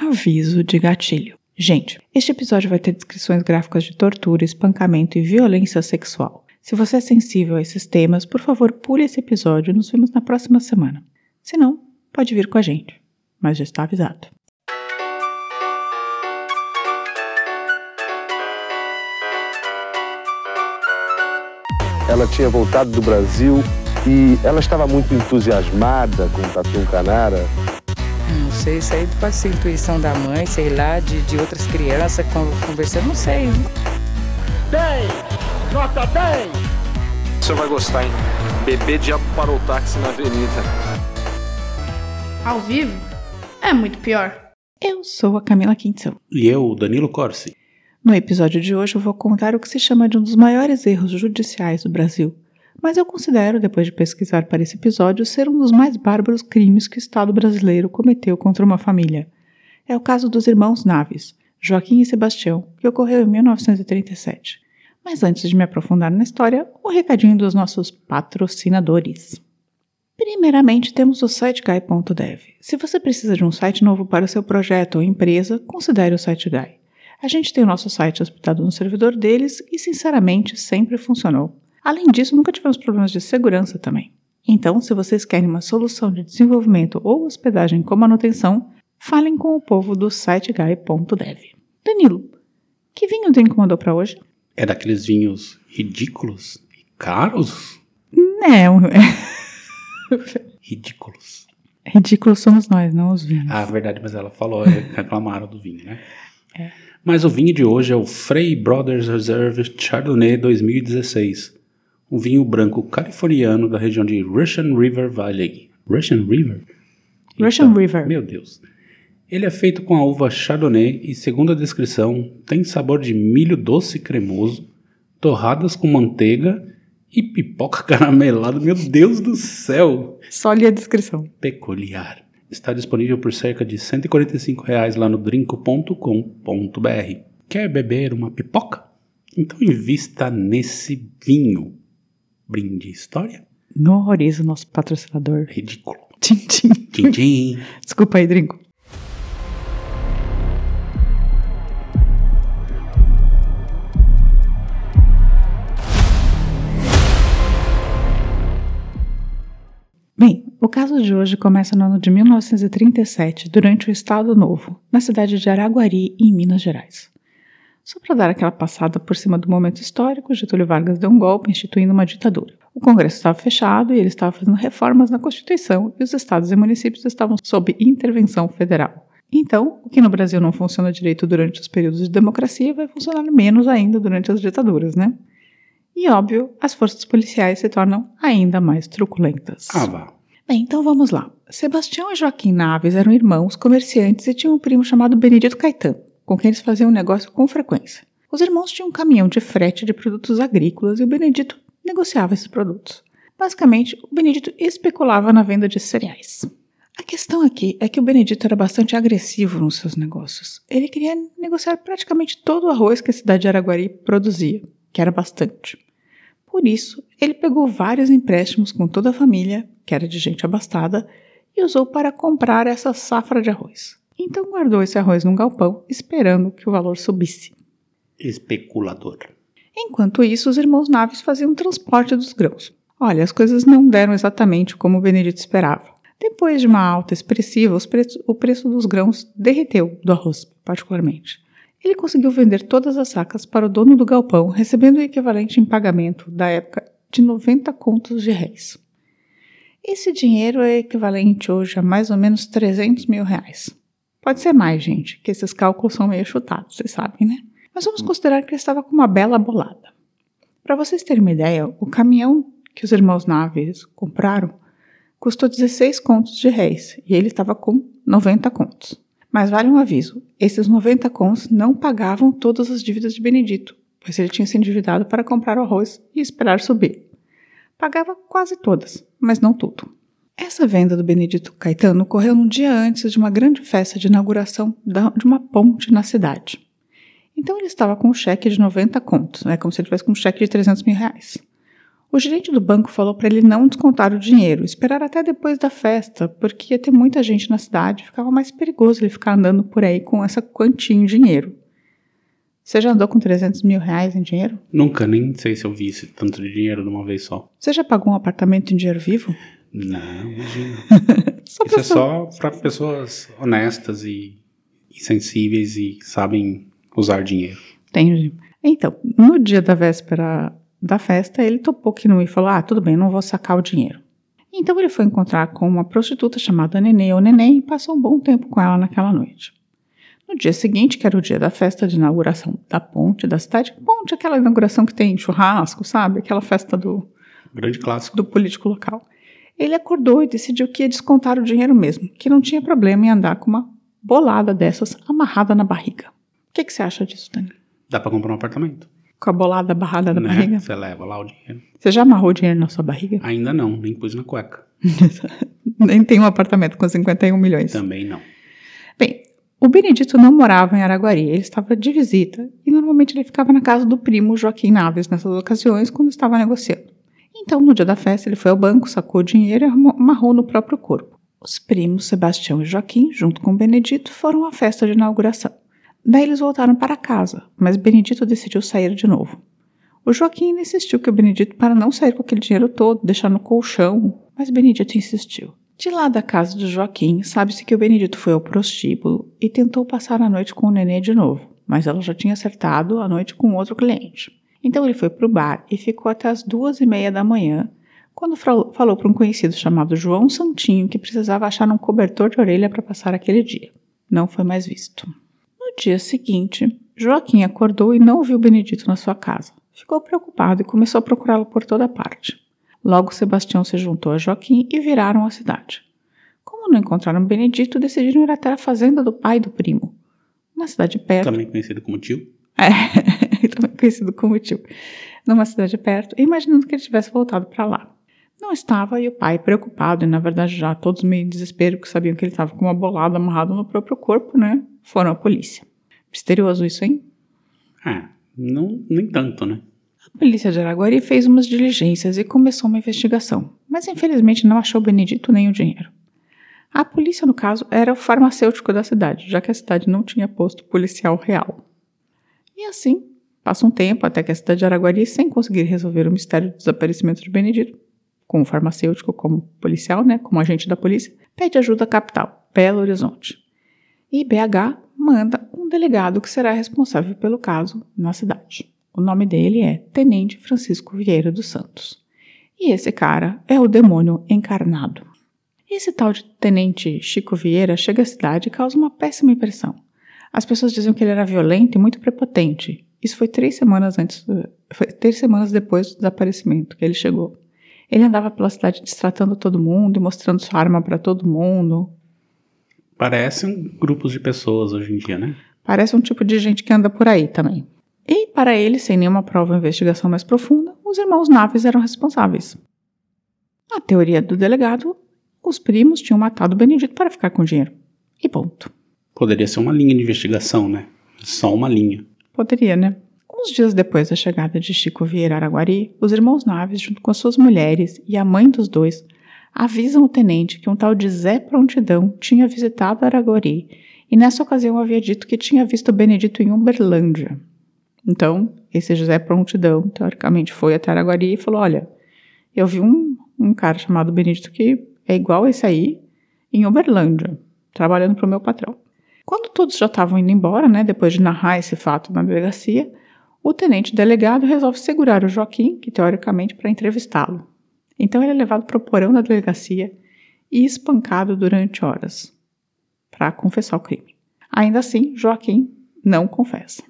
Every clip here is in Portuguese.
Aviso de gatilho. Gente, este episódio vai ter descrições gráficas de tortura, espancamento e violência sexual. Se você é sensível a esses temas, por favor, pule esse episódio e nos vemos na próxima semana. Se não, pode vir com a gente, mas já está avisado. Ela tinha voltado do Brasil e ela estava muito entusiasmada com o Tatu Canara. Não sei, isso aí pode ser intuição da mãe, sei lá, de, de outras crianças conversando, não sei. 10! Nota 10! Você vai gostar, hein? Bebê diabo parou o táxi na avenida. Ao vivo? É muito pior. Eu sou a Camila Quinção. E eu, Danilo Corsi. No episódio de hoje eu vou contar o que se chama de um dos maiores erros judiciais do Brasil, mas eu considero, depois de pesquisar para esse episódio, ser um dos mais bárbaros crimes que o Estado brasileiro cometeu contra uma família. É o caso dos irmãos Naves, Joaquim e Sebastião, que ocorreu em 1937. Mas antes de me aprofundar na história, um recadinho dos nossos patrocinadores. Primeiramente, temos o SiteGuy.dev. Se você precisa de um site novo para o seu projeto ou empresa, considere o SiteGuy. A gente tem o nosso site hospedado no servidor deles e, sinceramente, sempre funcionou. Além disso, nunca tivemos problemas de segurança também. Então, se vocês querem uma solução de desenvolvimento ou hospedagem com manutenção, falem com o povo do siteguy.dev. Danilo, que vinho tu incomodou para hoje? É daqueles vinhos ridículos e caros? Não. Ridículos. Ridículos somos nós, não os vinhos. Ah, verdade, mas ela falou, reclamaram do vinho, né? É. Mas o vinho de hoje é o Frey Brothers Reserve Chardonnay 2016. Um vinho branco californiano da região de Russian River Valley. Russian River? Russian então, River. Meu Deus. Ele é feito com a uva Chardonnay e, segundo a descrição, tem sabor de milho doce e cremoso, torradas com manteiga e pipoca caramelada. Meu Deus do céu! Só li a descrição. Peculiar. Está disponível por cerca de 145 reais lá no drinco.com.br. Quer beber uma pipoca? Então invista nesse vinho. Brinde história? Não horroriza o nosso patrocinador. Ridículo. Tchim, tchim. Tchim, tchim. Desculpa aí, Drinco. Bem, o caso de hoje começa no ano de 1937, durante o Estado Novo, na cidade de Araguari, em Minas Gerais. Só para dar aquela passada por cima do momento histórico, Getúlio Vargas deu um golpe instituindo uma ditadura. O Congresso estava fechado e ele estava fazendo reformas na Constituição e os estados e municípios estavam sob intervenção federal. Então, o que no Brasil não funciona direito durante os períodos de democracia vai funcionar menos ainda durante as ditaduras, né? E óbvio, as forças policiais se tornam ainda mais truculentas. Ah, vá. Bem, então vamos lá. Sebastião e Joaquim Naves eram irmãos, comerciantes e tinham um primo chamado Benedito Caetano, com quem eles faziam negócio com frequência. Os irmãos tinham um caminhão de frete de produtos agrícolas e o Benedito negociava esses produtos. Basicamente, o Benedito especulava na venda de cereais. A questão aqui é que o Benedito era bastante agressivo nos seus negócios. Ele queria negociar praticamente todo o arroz que a cidade de Araguari produzia, que era bastante. Por isso, ele pegou vários empréstimos com toda a família, que era de gente abastada, e usou para comprar essa safra de arroz. Então guardou esse arroz num galpão, esperando que o valor subisse. Especulador. Enquanto isso, os irmãos Naves faziam o transporte dos grãos. Olha, as coisas não deram exatamente como o Benedito esperava. Depois de uma alta expressiva, o preço dos grãos derreteu, do arroz particularmente. Ele conseguiu vender todas as sacas para o dono do galpão, recebendo o equivalente em pagamento da época de 90 contos de réis. Esse dinheiro é equivalente hoje a mais ou menos 300 mil reais. Pode ser mais, gente, que esses cálculos são meio chutados, vocês sabem, né? Mas vamos considerar que ele estava com uma bela bolada. Para vocês terem uma ideia, o caminhão que os irmãos Naves compraram custou 16 contos de réis e ele estava com 90 contos. Mas vale um aviso: esses 90 cons não pagavam todas as dívidas de Benedito, pois ele tinha se endividado para comprar o arroz e esperar subir. Pagava quase todas, mas não tudo. Essa venda do Benedito Caetano ocorreu no dia antes de uma grande festa de inauguração de uma ponte na cidade. Então ele estava com um cheque de 90 contos, né, como se ele tivesse com um cheque de 300 mil reais. O gerente do banco falou para ele não descontar o dinheiro, esperar até depois da festa, porque ia ter muita gente na cidade, ficava mais perigoso ele ficar andando por aí com essa quantia em dinheiro. Você já andou com 300 mil reais em dinheiro? Nunca, nem sei se eu vi esse tanto de dinheiro de uma vez só. Você já pagou um apartamento em dinheiro vivo? Não, imagina. Isso é pessoa- só para pessoas honestas e, e sensíveis e sabem usar dinheiro. Entendi. Então, no dia da véspera da festa, ele topou que não ia e falou: Ah, tudo bem, não vou sacar o dinheiro. Então ele foi encontrar com uma prostituta chamada Nenê ou Neném e passou um bom tempo com ela naquela noite. No dia seguinte, que era o dia da festa de inauguração da ponte da cidade, ponte, aquela inauguração que tem churrasco, sabe? Aquela festa do, Grande clássico. do político local. Ele acordou e decidiu que ia descontar o dinheiro mesmo, que não tinha problema em andar com uma bolada dessas amarrada na barriga. O que, que você acha disso, Dani? Dá para comprar um apartamento. Com a bolada amarrada na né? barriga? Você leva lá o dinheiro. Você já amarrou dinheiro na sua barriga? Ainda não, nem pus na cueca. Nem tem um apartamento com 51 milhões. Também não. Bem, o Benedito não morava em Araguari, ele estava de visita e normalmente ele ficava na casa do primo Joaquim Naves nessas ocasiões quando estava negociando. Então, no dia da festa, ele foi ao banco, sacou o dinheiro e amarrou no próprio corpo. Os primos Sebastião e Joaquim, junto com Benedito, foram à festa de inauguração. Daí eles voltaram para casa, mas Benedito decidiu sair de novo. O Joaquim insistiu que o Benedito para não sair com aquele dinheiro todo, deixar no colchão, mas Benedito insistiu. De lá da casa do Joaquim, sabe-se que o Benedito foi ao prostíbulo e tentou passar a noite com o nenê de novo, mas ela já tinha acertado a noite com outro cliente. Então ele foi para o bar e ficou até as duas e meia da manhã, quando falou para um conhecido chamado João Santinho que precisava achar um cobertor de orelha para passar aquele dia. Não foi mais visto. No dia seguinte, Joaquim acordou e não viu Benedito na sua casa. Ficou preocupado e começou a procurá-lo por toda parte. Logo, Sebastião se juntou a Joaquim e viraram à cidade. Como não encontraram Benedito, decidiram ir até a fazenda do pai do primo, uma cidade perto. Também conhecido como tio. É, conhecido como tio. Numa cidade perto, imaginando que ele tivesse voltado para lá. Não estava, e o pai, preocupado, e na verdade já todos meio em desespero, porque sabiam que ele estava com uma bolada amarrada no próprio corpo, né? Foram à polícia. Misterioso isso, hein? É, não, nem tanto, né? A polícia de Araguari fez umas diligências e começou uma investigação, mas infelizmente não achou Benedito nem o dinheiro. A polícia, no caso, era o farmacêutico da cidade, já que a cidade não tinha posto policial real. E assim, passa um tempo até que a cidade de Araguari, sem conseguir resolver o mistério do desaparecimento de Benedito, com o farmacêutico como policial, né, como agente da polícia, pede ajuda à capital, Belo Horizonte. E BH manda um delegado que será responsável pelo caso na cidade. O nome dele é Tenente Francisco Vieira dos Santos. E esse cara é o demônio encarnado. Esse tal de Tenente Chico Vieira chega à cidade e causa uma péssima impressão. As pessoas diziam que ele era violento e muito prepotente. Isso foi três semanas antes, foi três semanas depois do desaparecimento que ele chegou. Ele andava pela cidade destratando todo mundo e mostrando sua arma para todo mundo. Parecem grupos de pessoas hoje em dia, né? Parece um tipo de gente que anda por aí também. E, para ele, sem nenhuma prova ou investigação mais profunda, os irmãos Naves eram responsáveis. Na teoria do delegado, os primos tinham matado o Benedito para ficar com o dinheiro. E ponto. Poderia ser uma linha de investigação, né? Só uma linha. Poderia, né? Uns dias depois da chegada de Chico Vieira Araguari, os irmãos Naves, junto com as suas mulheres e a mãe dos dois, avisam o tenente que um tal de Zé Prontidão tinha visitado Araguari e nessa ocasião havia dito que tinha visto Benedito em Uberlândia. Então, esse José Prontidão, teoricamente, foi até Araguari e falou: Olha, eu vi um, um cara chamado Benedito que é igual esse aí em Uberlândia, trabalhando para o meu patrão. Quando todos já estavam indo embora, né, depois de narrar esse fato na delegacia, o tenente delegado resolve segurar o Joaquim, que teoricamente, para entrevistá-lo. Então ele é levado para o porão da delegacia e espancado durante horas para confessar o crime. Ainda assim, Joaquim não confessa.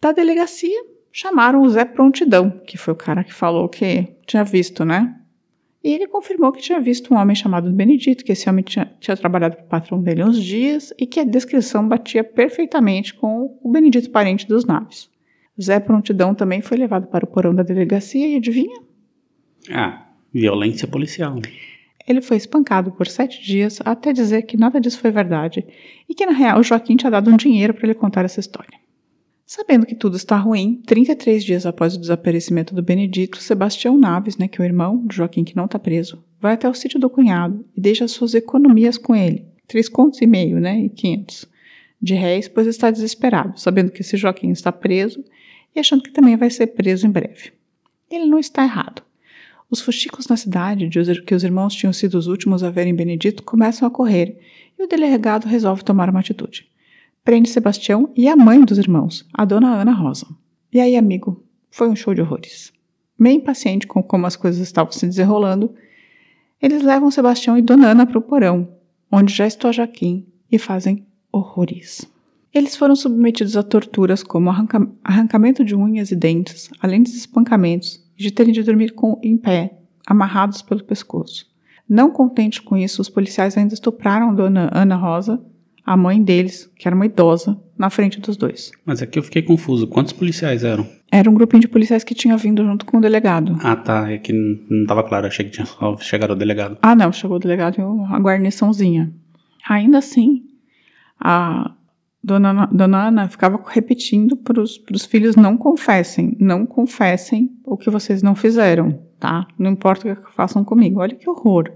Da delegacia, chamaram o Zé Prontidão, que foi o cara que falou que tinha visto, né? E ele confirmou que tinha visto um homem chamado Benedito, que esse homem tinha, tinha trabalhado para o patrão dele uns dias e que a descrição batia perfeitamente com o Benedito parente dos naves. Zé Prontidão também foi levado para o porão da delegacia e adivinha? Ah, violência policial. Ele foi espancado por sete dias até dizer que nada disso foi verdade e que, na real, Joaquim tinha dado um dinheiro para ele contar essa história. Sabendo que tudo está ruim, 33 dias após o desaparecimento do Benedito, Sebastião Naves, né, que é o irmão de Joaquim que não está preso, vai até o sítio do cunhado e deixa suas economias com ele, três contos e meio, né, e 500 de réis, pois está desesperado, sabendo que esse Joaquim está preso e achando que também vai ser preso em breve. Ele não está errado. Os fuxicos na cidade, de que os irmãos tinham sido os últimos a verem Benedito, começam a correr e o delegado resolve tomar uma atitude. Prende Sebastião e a mãe dos irmãos, a dona Ana Rosa. E aí, amigo, foi um show de horrores. Meio impaciente com como as coisas estavam se desenrolando, eles levam Sebastião e Dona Ana para o porão, onde já está Joaquim, e fazem horrores. Eles foram submetidos a torturas como arranca arrancamento de unhas e dentes, além dos espancamentos e de terem de dormir com, em pé, amarrados pelo pescoço. Não contentes com isso, os policiais ainda estupraram Dona Ana Rosa, a mãe deles, que era uma idosa, na frente dos dois. Mas aqui eu fiquei confuso. Quantos policiais eram? Era um grupinho de policiais que tinha vindo junto com o delegado. Ah, tá. É que não estava claro. Achei que tinha só chegado o delegado. Ah, não. Chegou o delegado e a guarniçãozinha. Ainda assim, a dona, dona Ana ficava repetindo para os filhos: não confessem, não confessem o que vocês não fizeram, tá? Não importa o que façam comigo. Olha que horror.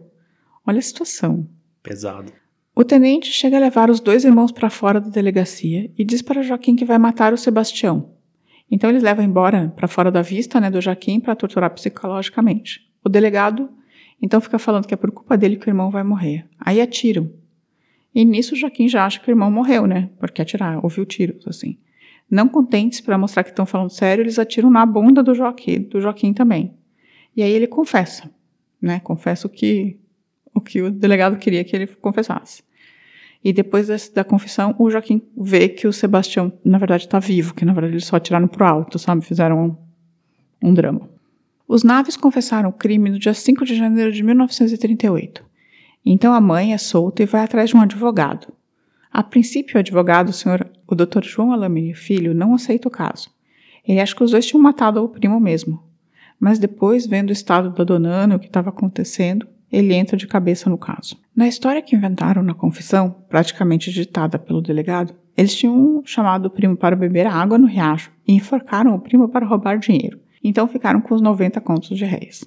Olha a situação. Pesado. O tenente chega a levar os dois irmãos para fora da delegacia e diz para Joaquim que vai matar o Sebastião. Então eles levam embora para fora da vista né, do Joaquim para torturar psicologicamente. O delegado então fica falando que é por culpa dele que o irmão vai morrer. Aí atiram. E nisso o Joaquim já acha que o irmão morreu, né? Porque atirar, ouviu tiros, assim. Não contentes para mostrar que estão falando sério, eles atiram na bunda do Joaquim, do Joaquim também. E aí ele confessa, né? Confessa o que o que o delegado queria que ele confessasse. E depois desse, da confissão, o Joaquim vê que o Sebastião, na verdade, está vivo, que na verdade eles só atiraram pro alto, sabe? Fizeram um, um drama. Os Naves confessaram o crime no dia 5 de janeiro de 1938. Então a mãe é solta e vai atrás de um advogado. A princípio, o advogado, o senhor, o Dr. João Alamini Filho, não aceita o caso. Ele acha que os dois tinham matado o primo mesmo. Mas depois, vendo o estado da dona Ana o que estava acontecendo, ele entra de cabeça no caso. Na história que inventaram na confissão, praticamente ditada pelo delegado, eles tinham chamado o primo para beber água no riacho e enforcaram o primo para roubar dinheiro. Então ficaram com os 90 contos de réis.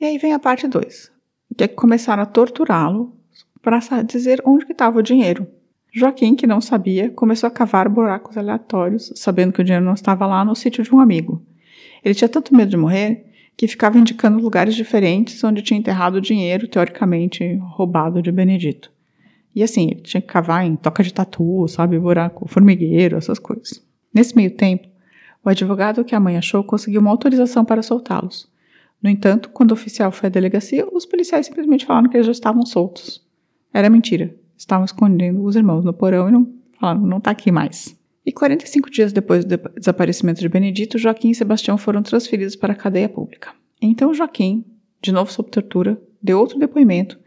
E aí vem a parte 2 que começaram a torturá-lo para dizer onde estava o dinheiro. Joaquim, que não sabia, começou a cavar buracos aleatórios, sabendo que o dinheiro não estava lá no sítio de um amigo. Ele tinha tanto medo de morrer que ficava indicando lugares diferentes onde tinha enterrado o dinheiro, teoricamente roubado de Benedito. E assim, ele tinha que cavar em toca de tatu, sabe, buraco formigueiro, essas coisas. Nesse meio tempo, o advogado que a mãe achou conseguiu uma autorização para soltá-los. No entanto, quando o oficial foi à delegacia, os policiais simplesmente falaram que eles já estavam soltos. Era mentira. Estavam escondendo os irmãos no porão e não falaram, não está aqui mais. E 45 dias depois do desaparecimento de Benedito, Joaquim e Sebastião foram transferidos para a cadeia pública. Então Joaquim, de novo sob tortura, deu outro depoimento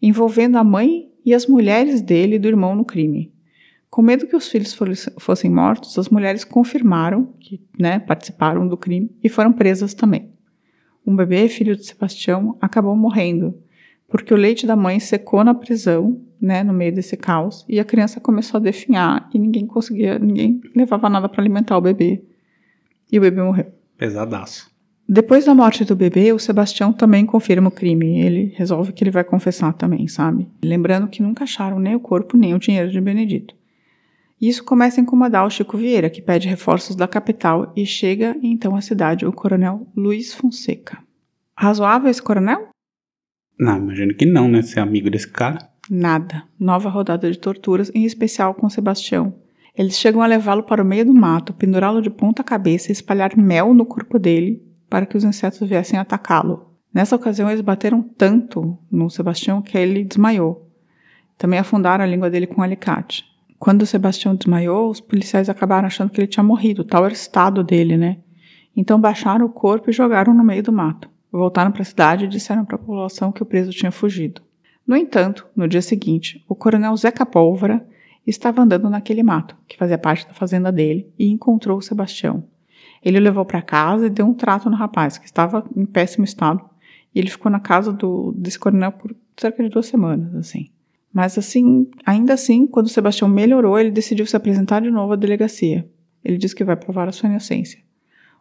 envolvendo a mãe e as mulheres dele e do irmão no crime. Com medo que os filhos fossem mortos, as mulheres confirmaram que né, participaram do crime e foram presas também um bebê, filho de Sebastião, acabou morrendo, porque o leite da mãe secou na prisão, né, no meio desse caos, e a criança começou a definhar e ninguém conseguia, ninguém levava nada para alimentar o bebê. E o bebê morreu. Pesadaço. Depois da morte do bebê, o Sebastião também confirma o crime. Ele resolve que ele vai confessar também, sabe? Lembrando que nunca acharam nem o corpo nem o dinheiro de Benedito. Isso começa a incomodar o Chico Vieira, que pede reforços da capital e chega então à cidade o coronel Luiz Fonseca. Razoável esse coronel? Não, imagino que não, né? Ser amigo desse cara. Nada. Nova rodada de torturas, em especial com Sebastião. Eles chegam a levá-lo para o meio do mato, pendurá-lo de ponta cabeça e espalhar mel no corpo dele para que os insetos viessem atacá-lo. Nessa ocasião, eles bateram tanto no Sebastião que ele desmaiou. Também afundaram a língua dele com um alicate. Quando o Sebastião desmaiou, os policiais acabaram achando que ele tinha morrido, tal era o estado dele, né? Então baixaram o corpo e jogaram no meio do mato. Voltaram para a cidade e disseram para a população que o preso tinha fugido. No entanto, no dia seguinte, o coronel Zeca Pólvora estava andando naquele mato, que fazia parte da fazenda dele, e encontrou o Sebastião. Ele o levou para casa e deu um trato no rapaz, que estava em péssimo estado, e ele ficou na casa do, desse coronel por cerca de duas semanas, assim. Mas assim, ainda assim, quando Sebastião melhorou, ele decidiu se apresentar de novo à delegacia. Ele diz que vai provar a sua inocência.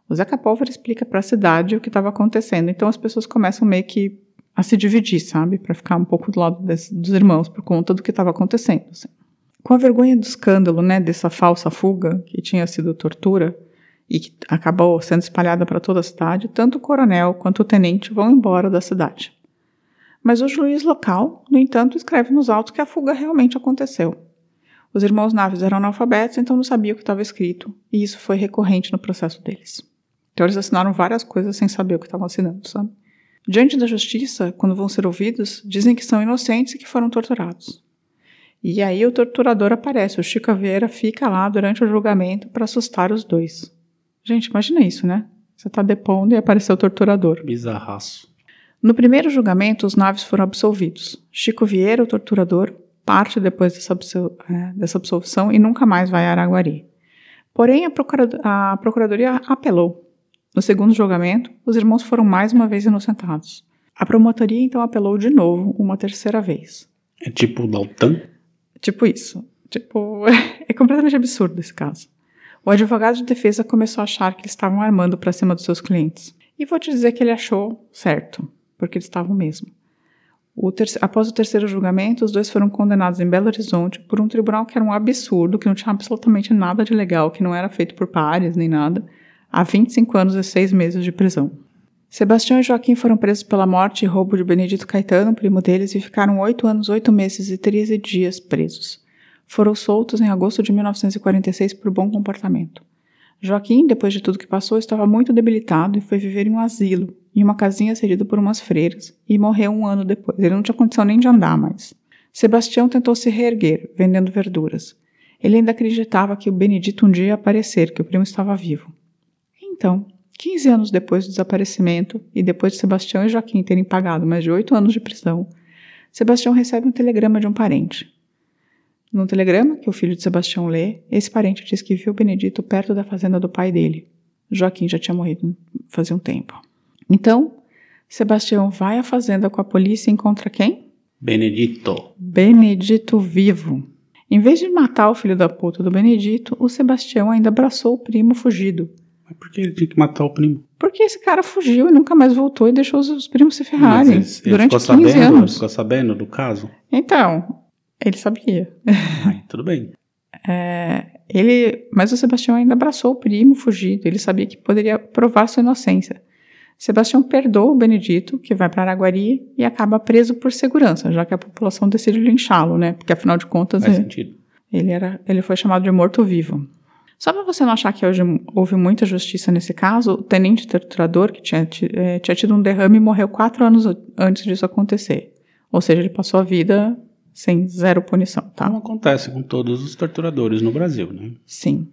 O Zeca Pólvora explica para a cidade o que estava acontecendo. Então as pessoas começam meio que a se dividir, sabe? Para ficar um pouco do lado dos irmãos por conta do que estava acontecendo. Assim. Com a vergonha do escândalo, né, dessa falsa fuga que tinha sido tortura e que acabou sendo espalhada para toda a cidade, tanto o coronel quanto o tenente vão embora da cidade. Mas o juiz local, no entanto, escreve nos autos que a fuga realmente aconteceu. Os irmãos Naves eram analfabetos, então não sabiam o que estava escrito, e isso foi recorrente no processo deles. Então eles assinaram várias coisas sem saber o que estavam assinando, sabe? Diante da justiça, quando vão ser ouvidos, dizem que são inocentes e que foram torturados. E aí o torturador aparece, o Chico Vieira fica lá durante o julgamento para assustar os dois. Gente, imagina isso, né? Você está depondo e apareceu o torturador. Bizarraço. No primeiro julgamento, os naves foram absolvidos. Chico Vieira, o torturador, parte depois dessa, absol é, dessa absolvição e nunca mais vai a Araguari. Porém, a, procurado a procuradoria apelou no segundo julgamento, os irmãos foram mais uma vez inocentados. A promotoria então apelou de novo, uma terceira vez. É tipo o Daltan? Tipo isso. Tipo, é completamente absurdo esse caso. O advogado de defesa começou a achar que eles estavam armando para cima dos seus clientes. E vou te dizer que ele achou certo, porque eles estavam mesmo. O após o terceiro julgamento, os dois foram condenados em Belo Horizonte por um tribunal que era um absurdo, que não tinha absolutamente nada de legal, que não era feito por pares nem nada a 25 anos e 6 meses de prisão. Sebastião e Joaquim foram presos pela morte e roubo de Benedito Caetano, primo deles, e ficaram 8 anos, 8 meses e 13 dias presos. Foram soltos em agosto de 1946 por bom comportamento. Joaquim, depois de tudo que passou, estava muito debilitado e foi viver em um asilo, em uma casinha cedida por umas freiras, e morreu um ano depois. Ele não tinha condição nem de andar mais. Sebastião tentou se reerguer, vendendo verduras. Ele ainda acreditava que o Benedito um dia ia aparecer, que o primo estava vivo. Então, 15 anos depois do desaparecimento e depois de Sebastião e Joaquim terem pagado mais de oito anos de prisão, Sebastião recebe um telegrama de um parente. No telegrama que o filho de Sebastião lê, esse parente diz que viu Benedito perto da fazenda do pai dele. Joaquim já tinha morrido fazia um tempo. Então, Sebastião vai à fazenda com a polícia e encontra quem? Benedito. Benedito vivo. Em vez de matar o filho da puta do Benedito, o Sebastião ainda abraçou o primo fugido mas por que ele tinha que matar o primo? Porque esse cara fugiu e nunca mais voltou e deixou os, os primos se ferrarem ele, ele durante 15 sabendo, anos. Ele ficou sabendo do caso? Então, ele sabia. Ai, tudo bem. É, ele, mas o Sebastião ainda abraçou o primo fugido. Ele sabia que poderia provar sua inocência. Sebastião perdoa o Benedito, que vai para Araguari, e acaba preso por segurança, já que a população decide linchá-lo, né? Porque afinal de contas Faz ele, sentido. ele, era, ele foi chamado de morto-vivo. Só para você não achar que hoje houve muita justiça nesse caso, o tenente torturador, que tinha, é, tinha tido um derrame, morreu quatro anos antes disso acontecer. Ou seja, ele passou a vida sem zero punição, tá? Como acontece com todos os torturadores no Brasil, né? Sim.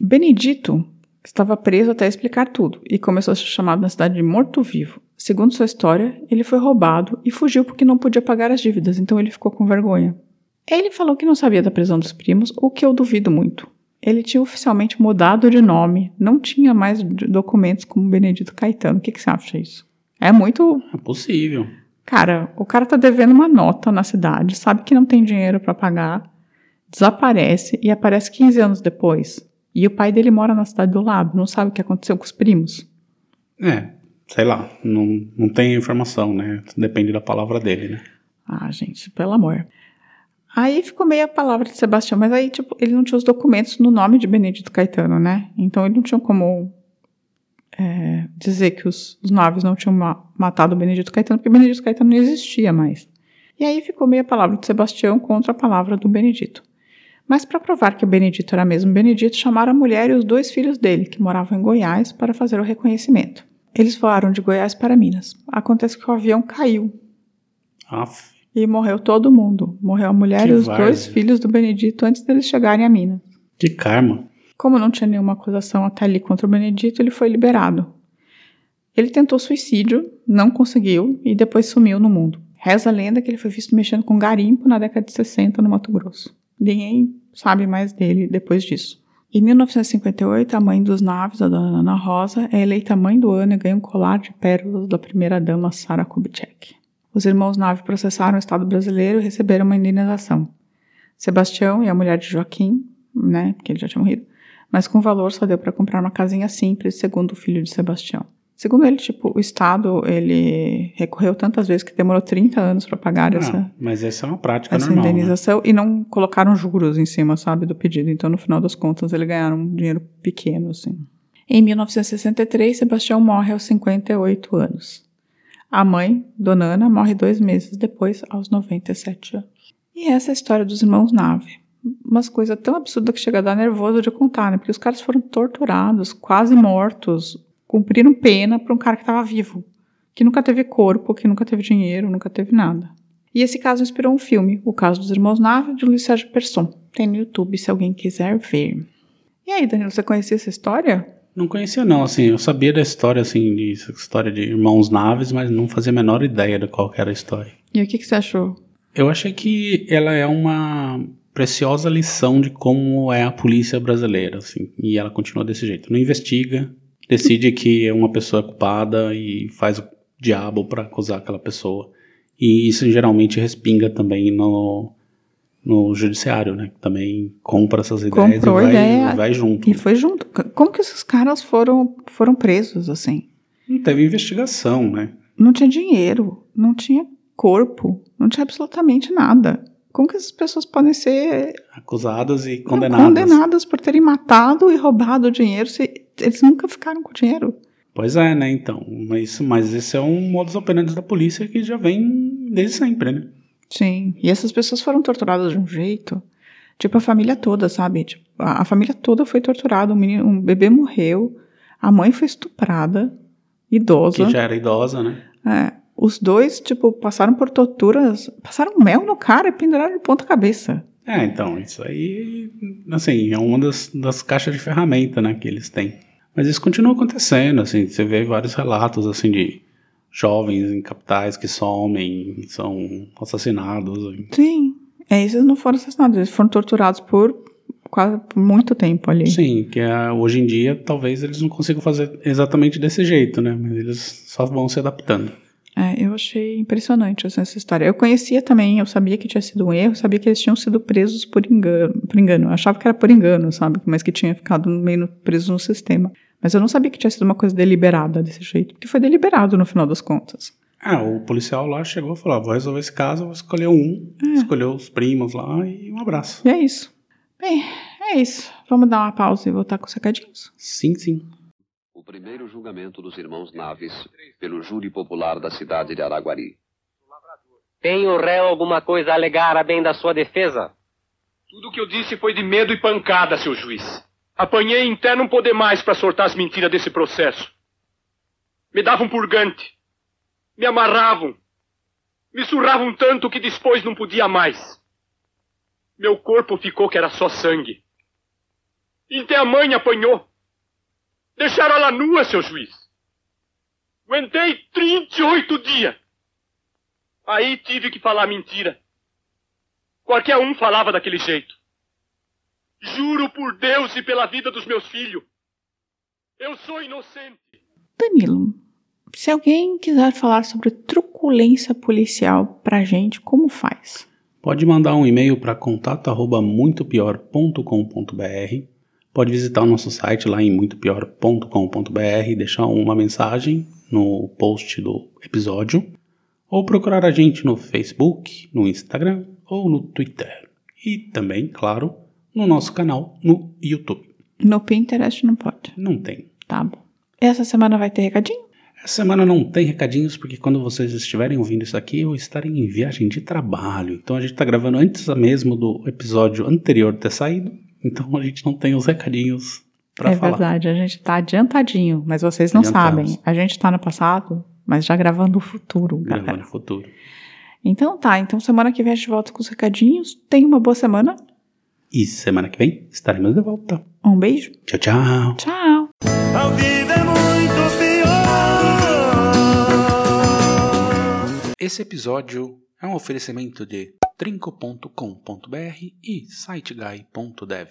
Benedito estava preso até explicar tudo e começou a ser chamado na cidade de morto-vivo. Segundo sua história, ele foi roubado e fugiu porque não podia pagar as dívidas, então ele ficou com vergonha. Ele falou que não sabia da prisão dos primos, o que eu duvido muito. Ele tinha oficialmente mudado de nome, não tinha mais documentos como Benedito Caetano. O que, que você acha disso? É muito. É possível. Cara, o cara tá devendo uma nota na cidade, sabe que não tem dinheiro para pagar, desaparece e aparece 15 anos depois. E o pai dele mora na cidade do lado, não sabe o que aconteceu com os primos. É, sei lá, não, não tem informação, né? Depende da palavra dele, né? Ah, gente, pelo amor. Aí ficou meio a palavra de Sebastião, mas aí, tipo, ele não tinha os documentos no nome de Benedito Caetano, né? Então ele não tinha como é, dizer que os, os não tinham ma matado Benedito Caetano, porque Benedito Caetano não existia mais. E aí ficou meio a palavra de Sebastião contra a palavra do Benedito. Mas para provar que o Benedito era mesmo Benedito, chamaram a mulher e os dois filhos dele, que moravam em Goiás, para fazer o reconhecimento. Eles voaram de Goiás para Minas. Acontece que o avião caiu. Aff. E morreu todo mundo. Morreu a mulher Que e os várzea. dois filhos do Benedito antes deles chegarem a Minas. Que karma. Como não tinha nenhuma acusação até ali contra o Benedito, ele foi liberado. Ele tentou suicídio, não conseguiu e depois sumiu no mundo. Reza a lenda que ele foi visto mexendo com garimpo na década de 60 no Mato Grosso. Ninguém sabe mais dele depois disso. Em 1958, a mãe dos naves, a dona Ana Rosa, é eleita mãe do ano e ganha um colar de pérolas da primeira-dama Sara Kubitschek. Os irmãos Nave processaram o Estado brasileiro e receberam uma indenização. Sebastião e a mulher de Joaquim, né, porque ele já tinha morrido, mas com valor só deu para comprar uma casinha simples, segundo o filho de Sebastião. Segundo ele, tipo, o Estado, ele recorreu tantas vezes que demorou 30 anos para pagar Ah, essa, mas essa é uma prática essa normal. né? indenização e não colocaram juros em cima, sabe, do pedido. Então, no final das contas, ele ganharam um dinheiro pequeno, assim. Em 1963, Sebastião morre aos 58 anos. A mãe, Dona Ana, morre dois meses depois, aos 97 anos. E essa é a história dos irmãos Nave. Umas coisas tão absurdas que chega a dar nervoso de contar, né? Porque os caras foram torturados, quase mortos, cumpriram pena para um cara que estava vivo, que nunca teve corpo, que nunca teve dinheiro, nunca teve nada. E esse caso inspirou um filme, O Caso dos Irmãos Nave, de Luiz Sérgio Persson. Tem no YouTube se alguém quiser ver. E aí, Danilo, você conhecia essa história? Não conhecia não, assim, eu sabia da história, assim, de história de irmãos naves, mas não fazia a menor ideia de qual era a história. E o que, que você achou? Eu achei que ela é uma preciosa lição de como é a polícia brasileira, assim, e ela continua desse jeito. Não investiga, decide que é uma pessoa culpada e faz o diabo para acusar aquela pessoa. E isso geralmente respinga também no, no judiciário, né? Que também compra essas ideias Comprou e vai, ideia vai junto. E foi junto. Como que esses caras foram, foram presos, assim? Não teve investigação, né? Não tinha dinheiro, não tinha corpo, não tinha absolutamente nada. Como que essas pessoas podem ser Acusadas e condenadas. condenadas por terem matado e roubado o dinheiro se eles nunca ficaram com o dinheiro? Pois é, né? Então, mas, mas esse é um modus operandi da polícia que já vem desde sempre, né? Sim. E essas pessoas foram torturadas de um jeito. Tipo, a família toda, sabe? Tipo, a, a família toda foi torturada. Um, menino, um bebê morreu. A mãe foi estuprada. Idosa. Que já era idosa, né? É, os dois, tipo, passaram por torturas. Passaram mel no cara e penduraram de ponta cabeça. É, então, isso aí, assim, é uma das, das caixas de ferramenta, né, que eles têm. Mas isso continua acontecendo, assim, você vê vários relatos, assim, de jovens em capitais que somem, são assassinados. Sim. É, esses não foram assassinados. Eles foram torturados por quase por muito tempo ali. Sim, que é, hoje em dia talvez eles não consigam fazer exatamente desse jeito, né, mas eles só vão se adaptando. É, eu achei impressionante essa história. Eu conhecia também, eu sabia que tinha sido um erro, sabia que eles tinham sido presos por engano. Por engano. Eu achava que era por engano, sabe? Mas que tinha ficado meio preso no sistema. Mas eu não sabia que tinha sido uma coisa deliberada desse jeito. Porque foi deliberado no final das contas. Ah, o policial lá chegou e falou: ah, vou resolver esse caso, vou escolher um, escolheu os primos lá e um abraço. E é isso. Bem, é isso. Vamos dar uma pausa e voltar com os recadinhos. Sim, sim. O primeiro julgamento dos irmãos Naves pelo júri popular da cidade de Araguari. Tem o réu alguma coisa a alegar a bem da sua defesa? Tudo o que eu disse foi de medo e pancada, seu juiz. Apanhei até não poder mais para sortar as mentiras desse processo. Me davam purgante. Me amarravam. Me surravam tanto que depois não podia mais. Meu corpo ficou que era só sangue. Até a mãe apanhou. Deixaram ela nua, seu juiz. Aguentei 38 dias. Aí tive que falar mentira. Qualquer um falava daquele jeito. Juro por Deus e pela vida dos meus filhos. Eu sou inocente. Danilo, se alguém quiser falar sobre truculência policial pra gente, como faz? Pode mandar um e-mail para contato@muitopior.com.br. Pode visitar o nosso site lá em muitopior.com.br e deixar uma mensagem no post do episódio ou procurar a gente no Facebook, no Instagram ou no Twitter. E também, claro, no nosso canal no YouTube. No Pinterest não pode. Não tem. Tá bom. Essa semana vai ter recadinho? Essa semana não tem recadinhos, porque quando vocês estiverem ouvindo isso aqui, eu estarei em viagem de trabalho. Então a gente está gravando antes mesmo do episódio anterior ter saído. Então a gente não tem os recadinhos para é falar. verdade, a gente tá adiantadinho, mas vocês não sabem. A gente tá no passado, mas já gravando o futuro, Gravando galera. no futuro. Então tá, então semana que vem a gente volta com os recadinhos. Tenha uma boa semana. E semana que vem estaremos de volta. Um beijo. Tchau, tchau. Tchau. A vida é muito pior. Esse episódio é um oferecimento de trinco.com.br e siteguy.dev.